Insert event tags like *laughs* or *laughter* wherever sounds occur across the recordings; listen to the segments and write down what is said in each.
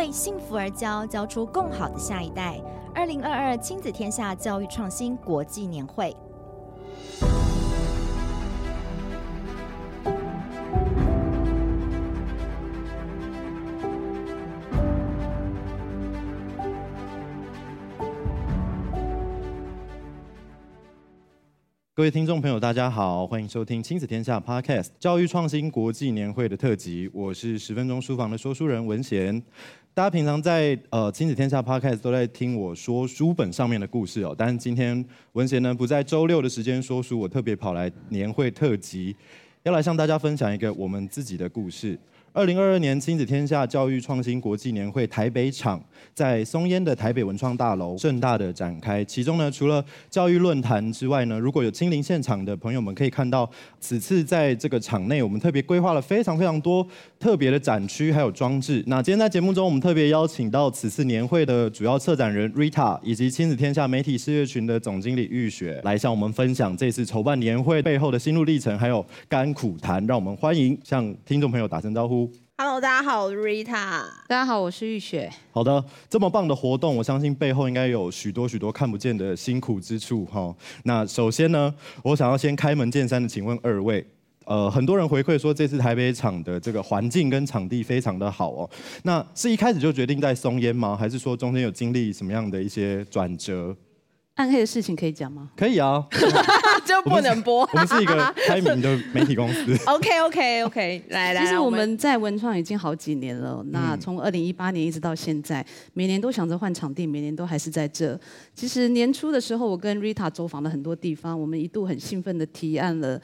为幸福而教，教出更好的下一代。二零二二亲子天下教育创新国际年会。各位听众朋友，大家好，欢迎收听亲子天下 Podcast 教育创新国际年会的特辑。我是十分钟书房的说书人文贤。大家平常在呃亲子天下 Podcast 都在听我说书本上面的故事哦，但是今天文贤呢不在周六的时间说书，我特别跑来年会特辑，要来向大家分享一个我们自己的故事。二零二二年亲子天下教育创新国际年会台北场在松烟的台北文创大楼盛大的展开。其中呢，除了教育论坛之外呢，如果有亲临现场的朋友们可以看到，此次在这个场内，我们特别规划了非常非常多特别的展区还有装置。那今天在节目中，我们特别邀请到此次年会的主要策展人 Rita，以及亲子天下媒体事业群的总经理玉雪，来向我们分享这次筹办年会背后的心路历程，还有甘苦谈。让我们欢迎向听众朋友打声招呼。Hello，大家好，我是 Rita。大家好，我是玉雪。好的，这么棒的活动，我相信背后应该有许多许多看不见的辛苦之处哈。那首先呢，我想要先开门见山的请问二位，呃，很多人回馈说这次台北场的这个环境跟场地非常的好哦。那是一开始就决定在松烟吗？还是说中间有经历什么样的一些转折？暗黑的事情可以讲吗？可以啊，就不能播。我们是一个开明的媒体公司。*laughs* OK OK OK，来来。其实我们在文创已经好几年了，那从二零一八年一直到现在，每年都想着换场地，每年都还是在这。其实年初的时候，我跟 Rita 走访了很多地方，我们一度很兴奋的提案了。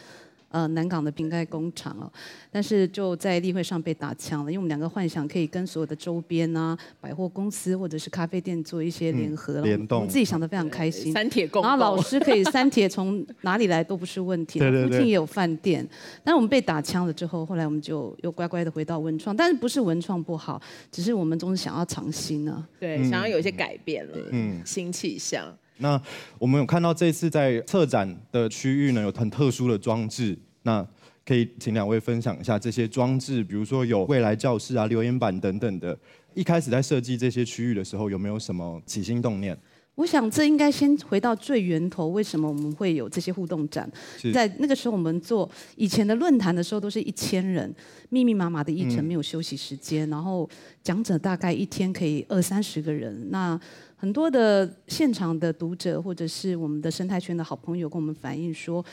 呃，南港的瓶盖工厂哦，但是就在例会上被打枪了，因为我们两个幻想可以跟所有的周边啊、百货公司或者是咖啡店做一些联合，联、嗯、动，我们自己想的非常开心。三铁共，然后老师可以三铁从哪里来都不是问题，对对对，附近也有饭店。但是我们被打枪了之后，后来我们就又乖乖的回到文创，但是不是文创不好，只是我们总是想要尝新呢、啊，对，想要有一些改变了，嗯，新气象。那我们有看到这次在策展的区域呢，有很特殊的装置。那可以请两位分享一下这些装置，比如说有未来教室啊、留言板等等的。一开始在设计这些区域的时候，有没有什么起心动念？我想这应该先回到最源头，为什么我们会有这些互动展？在那个时候，我们做以前的论坛的时候，都是一千人，密密麻麻的一层，没有休息时间，嗯、然后讲者大概一天可以二三十个人。那很多的现场的读者或者是我们的生态圈的好朋友跟我们反映说。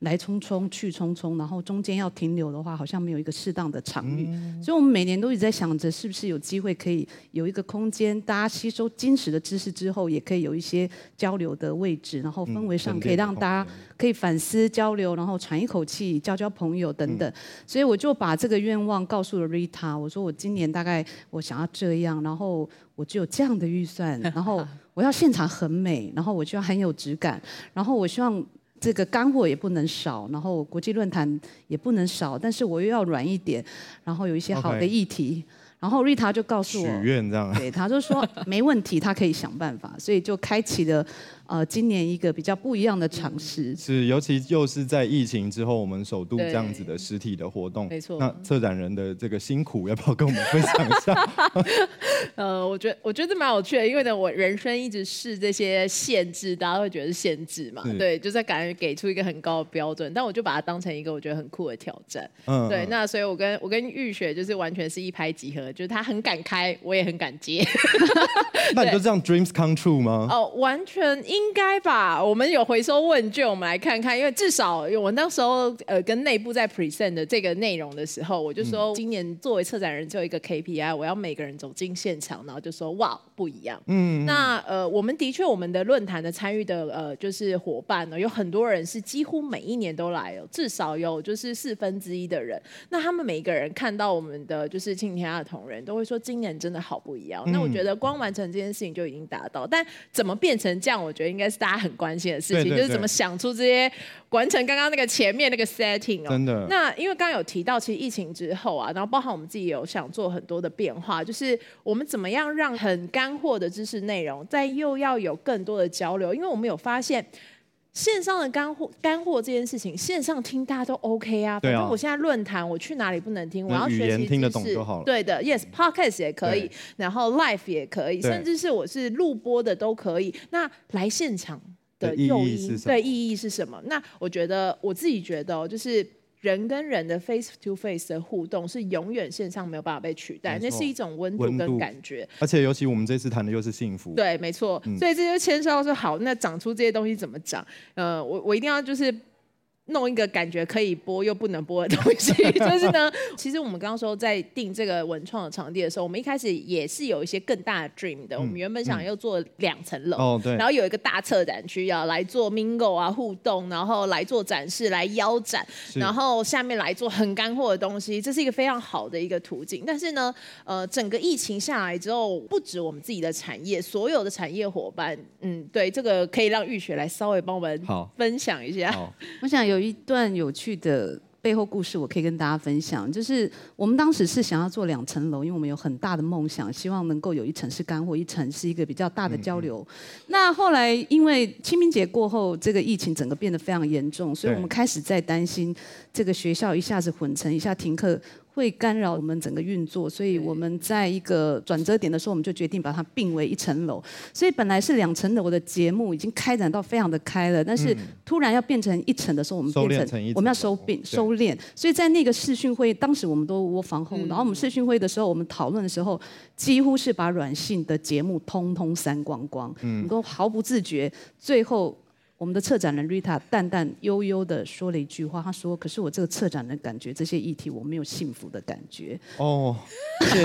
来匆匆去匆匆，然后中间要停留的话，好像没有一个适当的场域，嗯、所以我们每年都一直在想着，是不是有机会可以有一个空间，大家吸收精实的知识之后，也可以有一些交流的位置，然后氛围上可以让大家可以反思交流，然后喘一口气，交交朋友等等。嗯、所以我就把这个愿望告诉了 Rita，我说我今年大概我想要这样，然后我只有这样的预算，然后我要现场很美，然后我就要很有质感，然后我希望。这个干货也不能少，然后国际论坛也不能少，但是我又要软一点，然后有一些好的议题，Okay. 然后瑞塔就告诉我，许愿这样，对，他就说没问题，他可以想办法，所以就开启了。呃，今年一个比较不一样的尝试是，尤其又是在疫情之后，我们首度这样子的实体的活动，没错。那策展人的这个辛苦，要不要跟我们分享一下？*laughs* 呃，我觉得我觉得蛮有趣的，因为呢，我人生一直试这些限制，大家会觉得是限制嘛，对，就在感觉给出一个很高的标准，但我就把它当成一个我觉得很酷的挑战，嗯，对。那所以我跟我跟玉雪就是完全是一拍即合，就是他很敢开，我也很敢接。*laughs* *laughs* 那你就这样 dreams come true 吗？哦，完全。应该吧，我们有回收问卷，我们来看看。因为至少我那时候呃跟内部在 present 的这个内容的时候，我就说今年作为策展人就有一个 KPI，我要每个人走进现场，然后就说哇不一样。嗯，那呃我们的确我们的论坛的参与的呃就是伙伴呢，有很多人是几乎每一年都来哦，至少有就是四分之一的人。那他们每一个人看到我们的就是庆天下的同仁，都会说今年真的好不一样。嗯，那我觉得光完成这件事情就已经达到，但怎么变成这样，我觉得。应该是大家很关心的事情，就是怎么想出这些完成刚刚那个前面那个 setting 哦。真的。那因为刚刚有提到，其实疫情之后啊，然后包含我们自己有想做很多的变化，就是我们怎么样让很干货的知识内容，在又要有更多的交流，因为我们有发现。线上的干货干货这件事情，线上听大家都 OK 啊。反正我现在论坛，我去哪里不能听？我要学习听得懂就好了。对的，Yes，Podcast 也可以，然后 Live 也可以，甚至是我是录播的都可以。那来现场的诱因，对意义是什么？那我觉得我自己觉得，就是。人跟人的 face to face 的互动是永远线上没有办法被取代，那是一种温度跟感觉。而且尤其我们这次谈的又是幸福，对，没错。嗯、所以这就牵涉到说，好，那长出这些东西怎么长？呃，我我一定要就是。弄一个感觉可以播又不能播的东西，*laughs* 就是呢，其实我们刚刚说在定这个文创的场地的时候，我们一开始也是有一些更大的 dream 的。嗯、我们原本想要做两层楼，哦、对，然后有一个大策展区要来做 mingle 啊互动，然后来做展示来腰展，然后下面来做很干货的东西，这是一个非常好的一个途径。但是呢，呃，整个疫情下来之后，不止我们自己的产业，所有的产业伙伴，嗯，对，这个可以让玉雪来稍微帮我们分享一下。我想有。有一段有趣的背后故事，我可以跟大家分享。就是我们当时是想要做两层楼，因为我们有很大的梦想，希望能够有一层是干货，一层是一个比较大的交流。那后来因为清明节过后，这个疫情整个变得非常严重，所以我们开始在担心这个学校一下子混成，一下停课。会干扰我们整个运作，所以我们在一个转折点的时候，我们就决定把它并为一层楼。所以本来是两层楼的节目已经开展到非常的开了，但是突然要变成一层的时候，我们变成我们要收并收敛。所以在那个视讯会，当时我们都窝房后，然后我们视讯会的时候，我们讨论的时候，几乎是把软性的节目通通删光光，嗯，都毫不自觉，最后。我们的策展人 Rita 淡淡悠悠的说了一句话，她说：“可是我这个策展人感觉这些议题我没有幸福的感觉。”哦，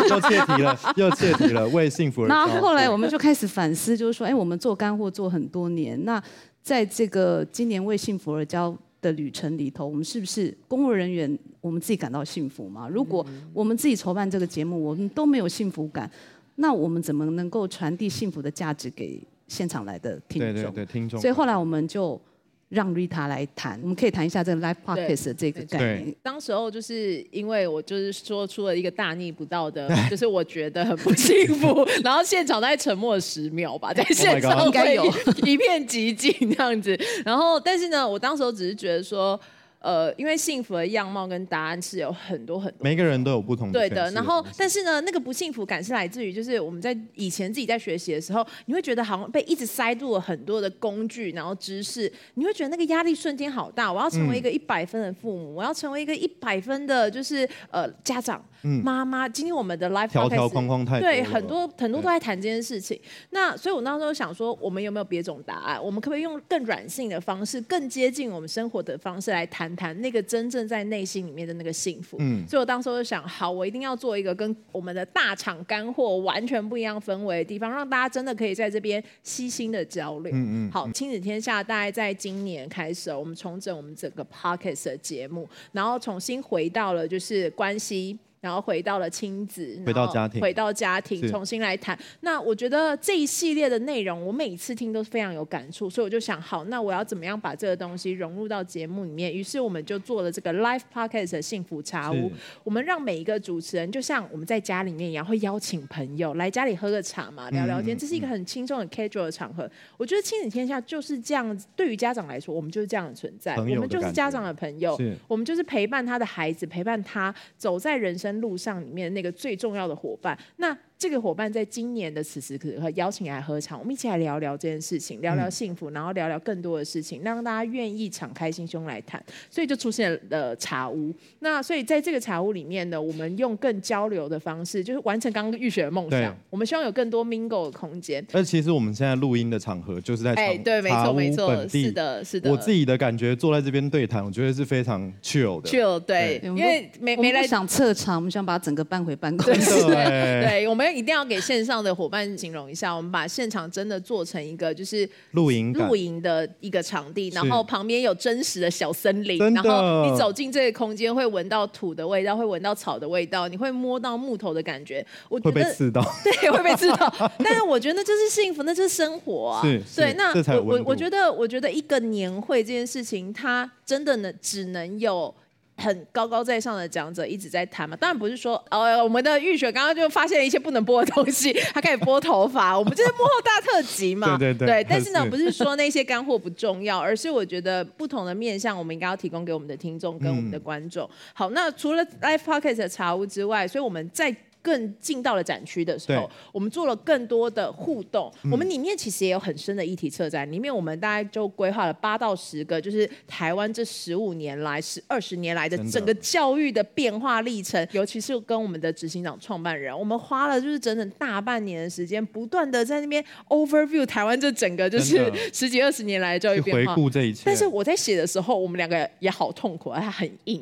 又切题了，又切题了，为幸福而。那后来我们就开始反思，就是说，哎，我们做干货做很多年，那在这个今年为幸福而教的旅程里头，我们是不是工作人员我们自己感到幸福吗？如果我们自己筹办这个节目，我们都没有幸福感，那我们怎么能够传递幸福的价值给？现场来的听众，对对对，听众。所以后来我们就让 Rita 来谈，我们可以谈一下这个 Live Podcast 的这个概念。当时候就是因为我就是说出了一个大逆不道的，*laughs* 就是我觉得很不幸福，*laughs* 然后现场大概沉默了十秒吧，在现场应该有一片寂静这样子。然后，但是呢，我当时候只是觉得说。呃，因为幸福的样貌跟答案是有很多很多，每个人都有不同的。对的，然后但是呢，那个不幸福感是来自于，就是我们在以前自己在学习的时候，你会觉得好像被一直塞入了很多的工具，然后知识，你会觉得那个压力瞬间好大。我要成为一个一百分的父母，嗯、我要成为一个一百分的，就是呃家长、嗯、妈妈。今天我们的 life 条条框框太多，对，很多很多都在谈这件事情。那所以我那时候想说，我们有没有别种答案？我们可不可以用更软性的方式，更接近我们生活的方式来谈谈那个真。正在内心里面的那个幸福，嗯，所以我当时就想，好，我一定要做一个跟我们的大厂干货完全不一样氛围的地方，让大家真的可以在这边悉心的交流。嗯嗯。好，亲子天下大概在今年开始，我们重整我们整个 Podcast 的节目，然后重新回到了就是关系。然后回到了亲子，回到家庭，回到家庭，重新来谈。那我觉得这一系列的内容，我每次听都是非常有感触，所以我就想，好，那我要怎么样把这个东西融入到节目里面？于是我们就做了这个 Live Podcast 的幸福茶屋。我们让每一个主持人，就像我们在家里面一样，会邀请朋友来家里喝个茶嘛，聊聊天。这是一个很轻松、很 casual 的场合。我觉得亲子天下就是这样子。对于家长来说，我们就是这样的存在。我们就是家长的朋友，我们就是陪伴他的孩子，陪伴他走在人生路上里面那个最重要的伙伴，那。这个伙伴在今年的此时此刻邀请来喝茶，我们一起来聊聊这件事情，聊聊幸福，然后聊聊更多的事情，让大家愿意敞开心胸来谈，所以就出现了茶屋。那所以在这个茶屋里面呢，我们用更交流的方式，就是完成刚刚玉雪的梦想。我们希望有更多 mingle 的空间。而其实我们现在录音的场合就是在哎，对，没错，没错，是的，是的。我自己的感觉，坐在这边对谈，我觉得是非常 chill 的。chill，对，因为没没来想撤场，我们想把整个搬回办公室。对，我们。一定要给线上的伙伴形容一下，我们把现场真的做成一个就是露营露营的一个场地，然后旁边有真实的小森林，然后你走进这个空间会闻到土的味道，会闻到草的味道，你会摸到木头的感觉。我觉得会被刺到，*laughs* 对，会被刺到。*laughs* 但是我觉得那就是幸福，那就是生活啊。是，对。那我我我觉得，我觉得一个年会这件事情，它真的能只能有。很高高在上的讲者一直在谈嘛。当然不是说，哦，我们的玉雪刚刚就发现了一些不能播的东西，*laughs* 她开始播头发，我们就是幕后大特辑嘛。*laughs* 对对对。对，但是呢，不是说那些干货不重要，而是我觉得不同的面向，我们应该要提供给我们的听众跟我们的观众。嗯、好，那除了 Live Pocket 的茶屋之外，所以我们在。更进到了展区的时候，我们做了更多的互动。嗯、我们里面其实也有很深的议题策展，里面我们大概就规划了八到十个，就是台湾这十五年来、十二十年来的整个教育的变化历程，尤其是跟我们的执行长、创办人，我们花了就是整整大半年的时间，不断的在那边 overview 台湾这整个就是十几二十年来的教育变化。回顾这一切。但是我在写的时候，我们两个也好痛苦，它很硬。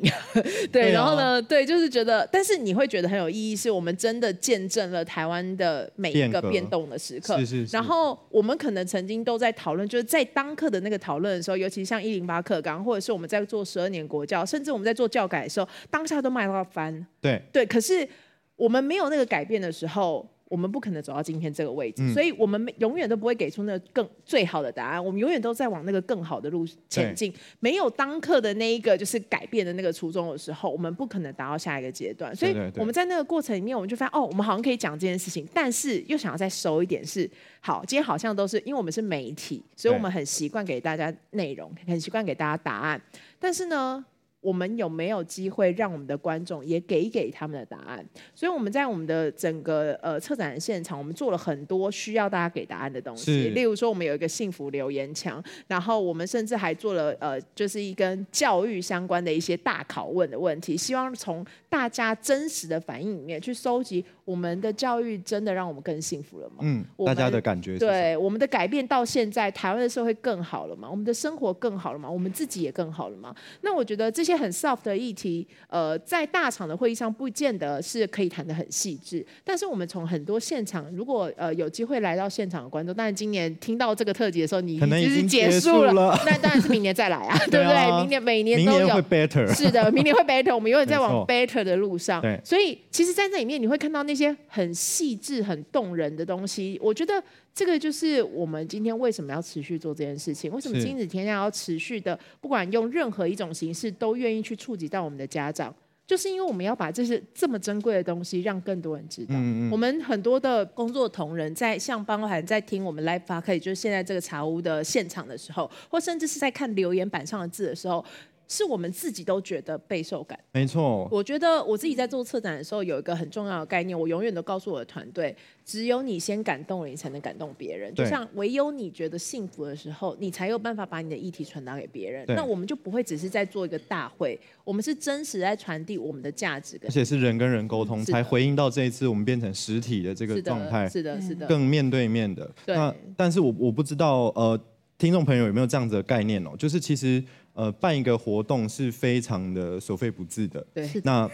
对，然后呢，对，就是觉得，但是你会觉得很有意义，是我们。真的见证了台湾的每一个变动的时刻。是是是。然后我们可能曾经都在讨论，就是在当课的那个讨论的时候，尤其像一零八课纲，或者是我们在做十二年国教，甚至我们在做教改的时候，当下都卖到翻。对对。可是我们没有那个改变的时候。我们不可能走到今天这个位置，嗯、所以我们永远都不会给出那个更最好的答案。我们永远都在往那个更好的路前进。没有当刻的那一个就是改变的那个初衷的时候，我们不可能达到下一个阶段。所以我们在那个过程里面，我们就发现哦，我们好像可以讲这件事情，但是又想要再收一点是好。今天好像都是因为我们是媒体，所以我们很习惯给大家内容，很习惯给大家答案。但是呢，我们有没有机会让我们的观众也给给他们的答案？所以我们在我们的整个呃策展的现场，我们做了很多需要大家给答案的东西。例如说，我们有一个幸福留言墙，然后我们甚至还做了呃，就是一跟教育相关的一些大拷问的问题，希望从大家真实的反应里面去收集。我们的教育真的让我们更幸福了吗？嗯，大家的感觉是对我们的改变到现在，台湾的社会更好了吗？我们的生活更好了吗？我们自己也更好了吗？那我觉得这些很 soft 的议题，呃，在大场的会议上不见得是可以谈得很细致。但是我们从很多现场，如果呃有机会来到现场的观众，当然今年听到这个特辑的时候，你已经结束了，那当然是明年再来啊，*laughs* 对不对？明年每年都有，明年会 better，是的，明年会 better，我们永远在往 better 的路上。对，所以其实，在这里面你会看到那。些很细致、很动人的东西，我觉得这个就是我们今天为什么要持续做这件事情。为什么亲子天下要持续的，不管用任何一种形式，都愿意去触及到我们的家长，就是因为我们要把这些这么珍贵的东西让更多人知道。嗯嗯。我们很多的工作同仁在像包含在听我们 Live Podcast，就是现在这个茶屋的现场的时候，或甚至是在看留言板上的字的时候。是我们自己都觉得备受感，没错。我觉得我自己在做策展的时候，有一个很重要的概念，我永远都告诉我的团队：只有你先感动了，你才能感动别人。就像唯有你觉得幸福的时候，你才有办法把你的议题传达给别人。那我们就不会只是在做一个大会，我们是真实在传递我们的价值，而且是人跟人沟通，才回应到这一次我们变成实体的这个状态。是的，是的，更面对面的。对。那但是我我不知道呃，听众朋友有没有这样子的概念哦？就是其实。呃，办一个活动是非常的所费不至的。对。那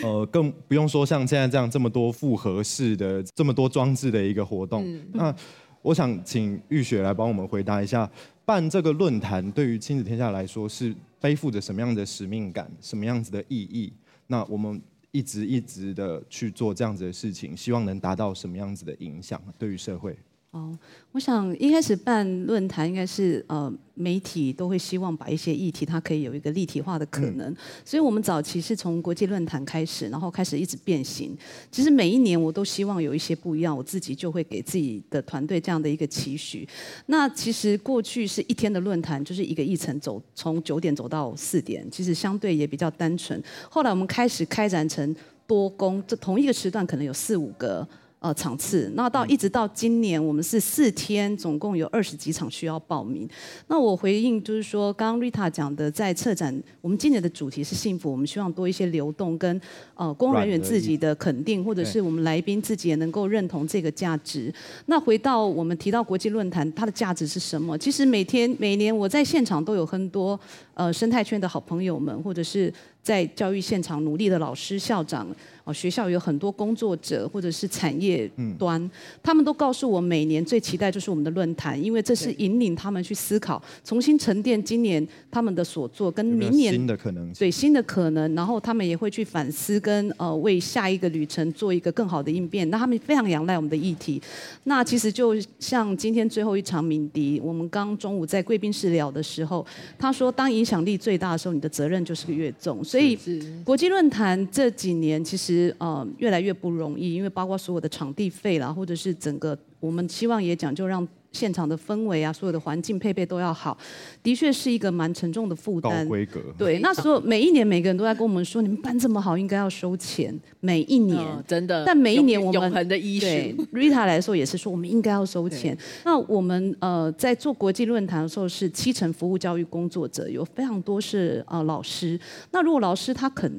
呃，更不用说像现在这样这么多复合式的、这么多装置的一个活动。嗯。那我想请玉雪来帮我们回答一下，办这个论坛对于亲子天下来说是背负着什么样的使命感、什么样子的意义？那我们一直一直的去做这样子的事情，希望能达到什么样子的影响对于社会？哦，我想一开始办论坛应该是呃媒体都会希望把一些议题它可以有一个立体化的可能，嗯、所以我们早期是从国际论坛开始，然后开始一直变形。其实每一年我都希望有一些不一样，我自己就会给自己的团队这样的一个期许。那其实过去是一天的论坛，就是一个议程走从九点走到四点，其实相对也比较单纯。后来我们开始开展成多工，这同一个时段可能有四五个。呃，场次，那到一直到今年，我们是四天，总共有二十几场需要报名。那我回应就是说，刚刚 Rita 讲的，在策展，我们今年的主题是幸福，我们希望多一些流动跟呃工作人员自己的肯定，或者是我们来宾自己也能够认同这个价值。那回到我们提到国际论坛，它的价值是什么？其实每天每年我在现场都有很多呃生态圈的好朋友们，或者是在教育现场努力的老师、校长。哦，学校有很多工作者或者是产业端，嗯、他们都告诉我，每年最期待就是我们的论坛，因为这是引领他们去思考，重新沉淀今年他们的所做，跟明年新的可能，对新的可能，然后他们也会去反思跟呃为下一个旅程做一个更好的应变。那他们非常仰赖我们的议题。那其实就像今天最后一场鸣笛，我们刚中午在贵宾室聊的时候，他说，当影影响力最大的时候，你的责任就是越重。所以国际论坛这几年其实呃越来越不容易，因为包括所有的场地费啦，或者是整个我们希望也讲究让。现场的氛围啊，所有的环境配备都要好，的确是一个蛮沉重的负担。高规格。对，那时候每一年每个人都在跟我们说，你们办这么好，应该要收钱。每一年，哦、真的。但每一年我们永恒的医对 Rita 来说也是说，我们应该要收钱。那我们呃在做国际论坛的时候，是七成服务教育工作者，有非常多是呃老师。那如果老师他肯。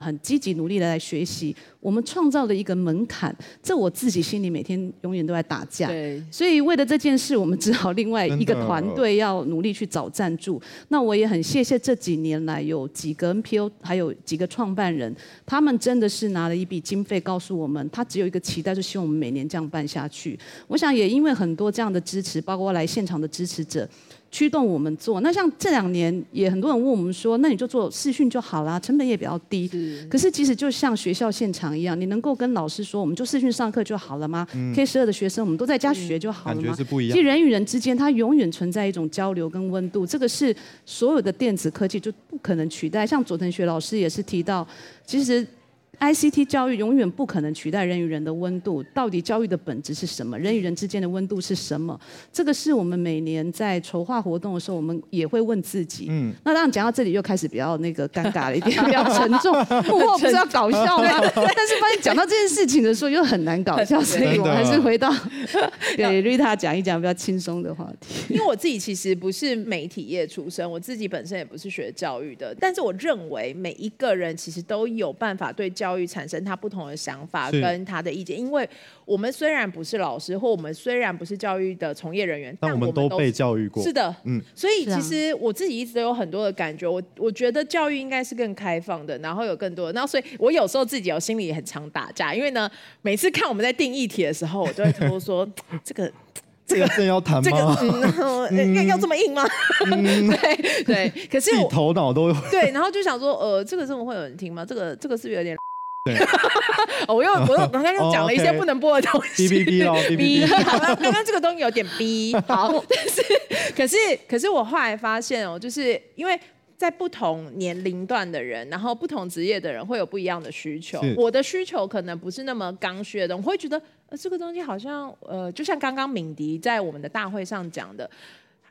很积极努力的来学习，我们创造了一个门槛，这我自己心里每天永远都在打架。对，所以为了这件事，我们只好另外一个团队要努力去找赞助。那我也很谢谢这几年来有几个 NPO，还有几个创办人，他们真的是拿了一笔经费，告诉我们，他只有一个期待，就希望我们每年这样办下去。我想也因为很多这样的支持，包括来现场的支持者。驱动我们做，那像这两年也很多人问我们说，那你就做视讯就好啦，成本也比较低。是。可是其实就像学校现场一样，你能够跟老师说，我们就视讯上课就好了吗？嗯。K 十二的学生，我们都在家学就好了吗？感觉是不一样。其实人与人之间，它永远存在一种交流跟温度，这个是所有的电子科技就不可能取代。像佐藤学老师也是提到，其实。ICT 教育永远不可能取代人与人的温度。到底教育的本质是什么？人与人之间的温度是什么？这个是我们每年在筹划活动的时候，我们也会问自己。嗯。那当然讲到这里又开始比较那个尴尬了一点，比较沉重。幕后不是要搞笑吗？但是发现讲到这件事情的时候又很难搞笑，所以 *laughs* 我还是回到 *laughs* 给 Rita 讲一讲比较轻松的话题。因为我自己其实不是媒体业出身，我自己本身也不是学教育的，但是我认为每一个人其实都有办法对教育。教育产生他不同的想法跟他的意见，因为我们虽然不是老师，或我们虽然不是教育的从业人员，但我们都被教育过。是的，嗯，所以其实我自己一直都有很多的感觉，我我觉得教育应该是更开放的，然后有更多的，然后所以我有时候自己有心里很常打架，因为呢，每次看我们在定议题的时候，我就会偷偷说 *laughs* 这个。这个真要谈吗？这个嗯，*laughs* 要要这么硬吗？*laughs* 嗯、对对，可是我头脑都对，然后就想说，呃，这个真的会有人听吗？这个这个是不是有点？对，*laughs* 我又我又刚刚又讲了一些不能播的东西。哔哔哔喽，哔哔哔。好了，刚刚这个东西有点逼。*laughs* 好，*laughs* 但是可是可是我后来发现哦，就是因为在不同年龄段的人，然后不同职业的人会有不一样的需求。我的需求可能不是那么刚需的，我会觉得呃这个东西好像呃，就像刚刚敏迪在我们的大会上讲的，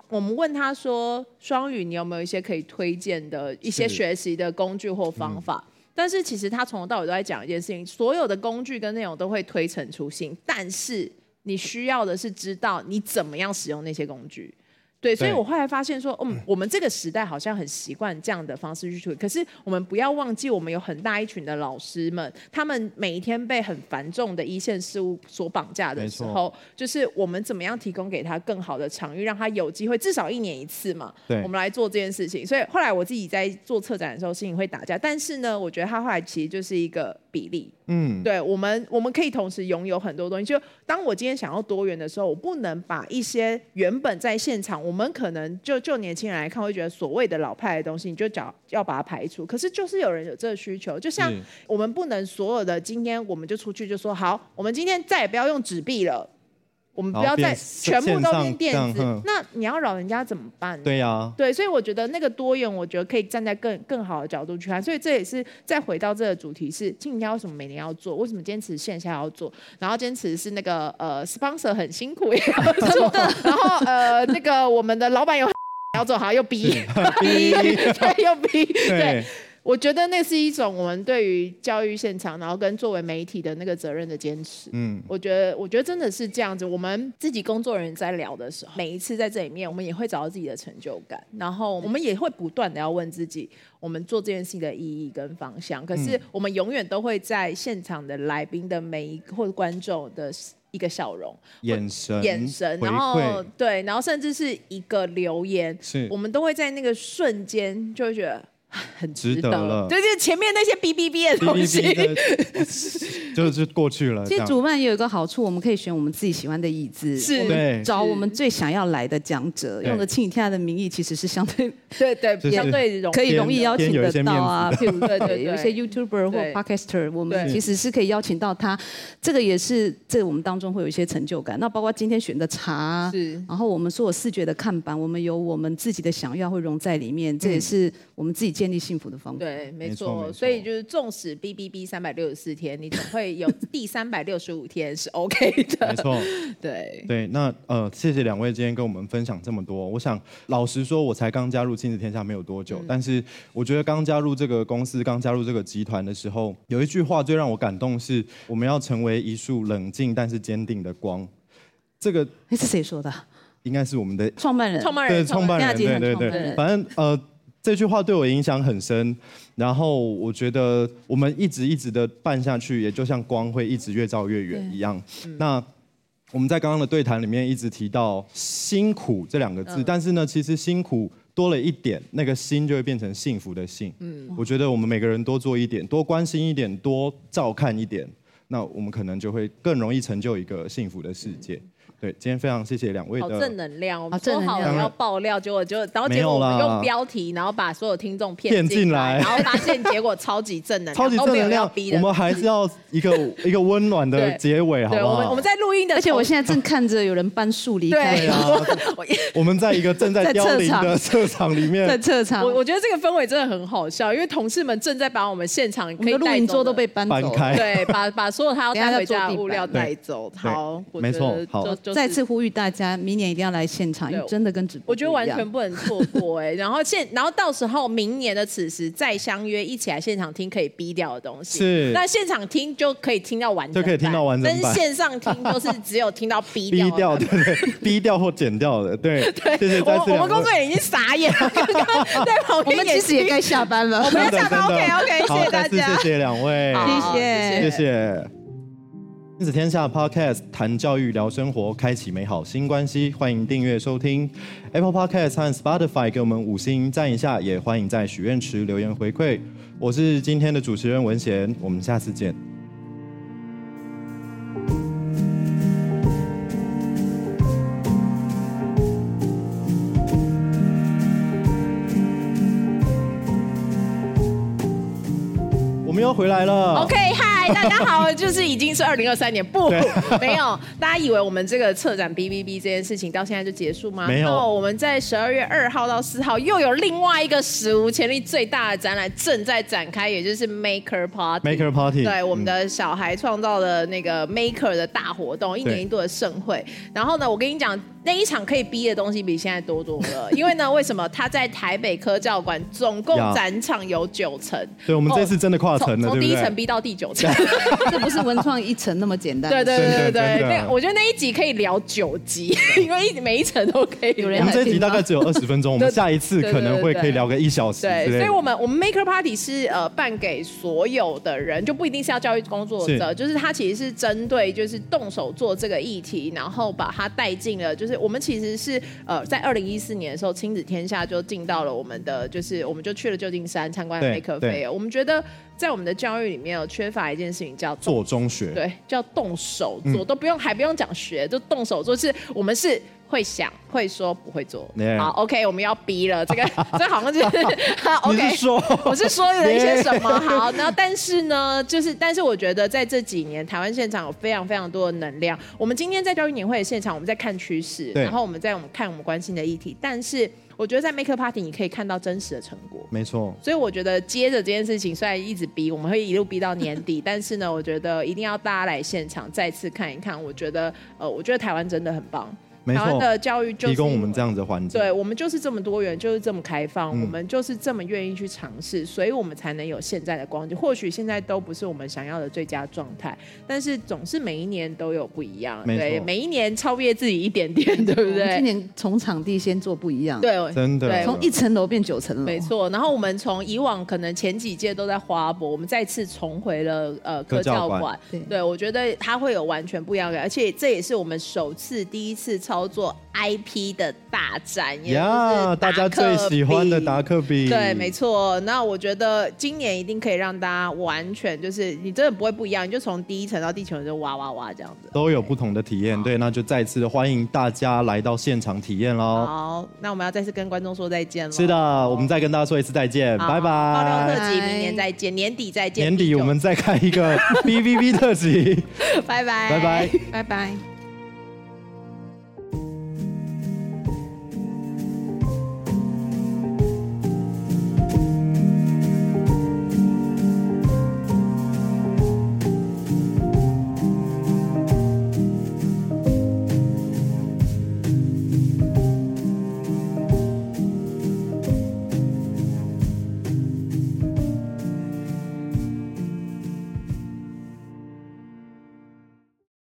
我们问他说，双语你有没有一些可以推荐的一些学习的工具或方法？但是其实他从头到尾都在讲一件事情，所有的工具跟内容都会推陈出新，但是你需要的是知道你怎么样使用那些工具。对，所以我后来发现说，嗯，我们这个时代好像很习惯这样的方式去处理。可是我们不要忘记，我们有很大一群的老师们，他们每一天被很繁重的一线事务所绑架的时候，就是我们怎么样提供给他更好的场域，让他有机会至少一年一次嘛，对，我们来做这件事情。所以后来我自己在做策展的时候，心里会打架。但是呢，我觉得他后来其实就是一个比例。嗯，对，我们我们可以同时拥有很多东西。就当我今天想要多元的时候，我不能把一些原本在现场，我们可能就就年轻人来看，会觉得所谓的老派的东西，你就找要把它排除。可是就是有人有这个需求，就像我们不能所有的今天我们就出去就说好，我们今天再也不要用纸币了。我们不要再全部都变电子，那你要老人家怎么办？对呀、啊，对，所以我觉得那个多元，我觉得可以站在更更好的角度去看。所以这也是再回到这个主题是：今天为什么每年要做？为什么坚持线下要做？然后坚持是那个呃，*laughs* sponsor 很辛苦也要做，*laughs* 然后呃，那个我们的老板有 *laughs* 要做，好又逼逼，对，又逼，对。我觉得那是一种我们对于教育现场，然后跟作为媒体的那个责任的坚持。嗯，我觉得，我觉得真的是这样子。我们自己工作人员在聊的时候，每一次在这里面，我们也会找到自己的成就感，然后我们也会不断的要问自己，我们做这件事情的意义跟方向。可是我们永远都会在现场的来宾的每一个或者观众的一个笑容、眼神、眼神，然后对，然后甚至是一个留言，是我们都会在那个瞬间就会觉得。很值得了，就是前面那些哔哔哔的东西，*laughs* 就是过去了。其实主办也有一个好处，我们可以选我们自己喜欢的椅子，是，对，找我们最想要来的讲者，用的亲子天下的名义，其实是相对 *laughs* 对对相对容可以容易邀请得到啊。*laughs* 譬如对对，有一些 YouTuber 或 Podcaster，我们其实是可以邀请到他，这个也是在我们当中会有一些成就感。那包括今天选的茶，是，然后我们所有视觉的看板，我们有我们自己的想要会融在里面，这也是我们自己。建立幸福的方法。对，没错。所以就是，纵使 B B B 三百六十四天，你总会有第三百六十五天是 *laughs* OK 的。没错。*laughs* 对对，那呃，谢谢两位今天跟我们分享这么多。我想老实说，我才刚加入亲子天下没有多久，嗯、但是我觉得刚加入这个公司、刚加入这个集团的时候，有一句话最让我感动是：我们要成为一束冷静但是坚定的光。这个是谁说的？应该是我们的创办人。创办人。对，创办人。对对对。反正呃。这句话对我影响很深，然后我觉得我们一直一直的办下去，也就像光会一直越照越远一样。那我们在刚刚的对谈里面一直提到辛苦这两个字，但是呢，其实辛苦多了一点，那个心就会变成幸福的幸。嗯，我觉得我们每个人多做一点，多关心一点，多照看一点，那我们可能就会更容易成就一个幸福的世界。对，今天非常谢谢两位的好正能量。我们说好了要爆料，结果就然后结果我们用标题，然后把所有听众骗进来，然后发现结果超级正能量，*laughs* 超级正能量。我们还是要一个 *laughs* 一个温暖的结尾，好不好？我们我们在录音的，而且我现在正看着有人搬树离开。对啊，*laughs* 我们在一个正在凋零的车场里面，在车场。我我觉得这个氛围真的很好笑，因为同事们正在把我们现场可以录音桌都被搬走，对，把把所有他要带回家的物料带走。好，没错，好，再次呼吁大家。明年一定要来现场，因为真的跟直播，我觉得完全不能错过哎。*laughs* 然后现，然后到时候明年的此时再相约，一起来现场听可以逼掉的东西。是，那现场听就可以听到完整，就可以听到完整。但是线上听就是只有听到逼掉，B 掉对对，B 掉或剪掉的，对 *laughs* 对。谢谢我我们工作人员已经傻眼了，刚刚在旁边，我们其实也该下班了，我们要下班。OK OK，谢谢大家，谢谢两位，谢谢谢谢。亲子天下 Podcast 谈教育聊生活，开启美好新关系。欢迎订阅收听 Apple Podcast 和 Spotify，给我们五星赞一下，也欢迎在许愿池留言回馈。我是今天的主持人文贤，我们下次见。我们又回来了。OK，嗨。大家好，就是已经是二零二三年，不，*laughs* 没有，大家以为我们这个策展 B B B 这件事情到现在就结束吗？没有，我们在十二月二号到四号又有另外一个史无前例最大的展览正在展开，也就是 Maker Party。Maker Party，对，我们的小孩创造的那个 Maker 的大活动，一年一度的盛会。然后呢，我跟你讲。那一场可以逼的东西比现在多多了，因为呢，为什么他在台北科教馆总共展场有九层？对，我们这次真的跨层了，从第一层逼到第九层，*laughs* 这不是文创一层那么简单。对对对对对，那我觉得那一集可以聊九集，因为一每一层都可以有人。我们这一集大概只有二十分钟，我们下一次可能会可以聊个一小时。对，所以我们我们 Maker Party 是呃办给所有的人，就不一定是要教育工作者，就是它其实是针对就是动手做这个议题，然后把它带进了，就是我们其实是。呃，在二零一四年的时候，亲子天下就进到了我们的，就是我们就去了旧金山参观黑科菲尔。我们觉得在我们的教育里面有缺乏一件事情叫做中学，对，叫动手做，嗯、都不用还不用讲学，就动手做。是我们是会想、会说、不会做。好，OK，我们要逼了，这个 *laughs* 这好像就是 *laughs* OK。是说 *laughs* 我是说了一些什么.好，那但是呢，就是但是我觉得在这几年，台湾现场有非常非常多的能量。我们今天在教育年会的现场，我们在看趋势，然后我们在我们看我们关心的议题，但是。我觉得在 Maker Party 你可以看到真实的成果，没错。所以我觉得接着这件事情，虽然一直逼，我们会一路逼到年底，但是呢，我觉得一定要大家来现场再次看一看。我觉得，呃，我觉得台湾真的很棒。台湾的教育就是提供我们这样子的环境，对，我们就是这么多元，就是这么开放，嗯、我们就是这么愿意去尝试，所以我们才能有现在的光景。或许现在都不是我们想要的最佳状态，但是总是每一年都有不一样，对，每一年超越自己一点点，对不对？今年从场地先做不一样，对，真的，从一层楼变九层楼，没错。然后我们从以往可能前几届都在花博，我们再次重回了呃科教馆，对，对我觉得它会有完全不一样的，而且这也是我们首次第一次操叫做 IP 的大战，呀，大家最喜欢的达克比，对，没错。那我觉得今年一定可以让大家完全就是你真的不会不一样，你就从第一层到第九层就哇哇哇这样子，都有不同的体验。对，那就再次的欢迎大家来到现场体验喽。好，那我们要再次跟观众说再见了。是的，我们再跟大家说一次再见，拜拜。爆料特辑明年再见，年底再见。年底我们再开一个 *laughs* B B B 特辑，拜拜，拜拜，拜拜。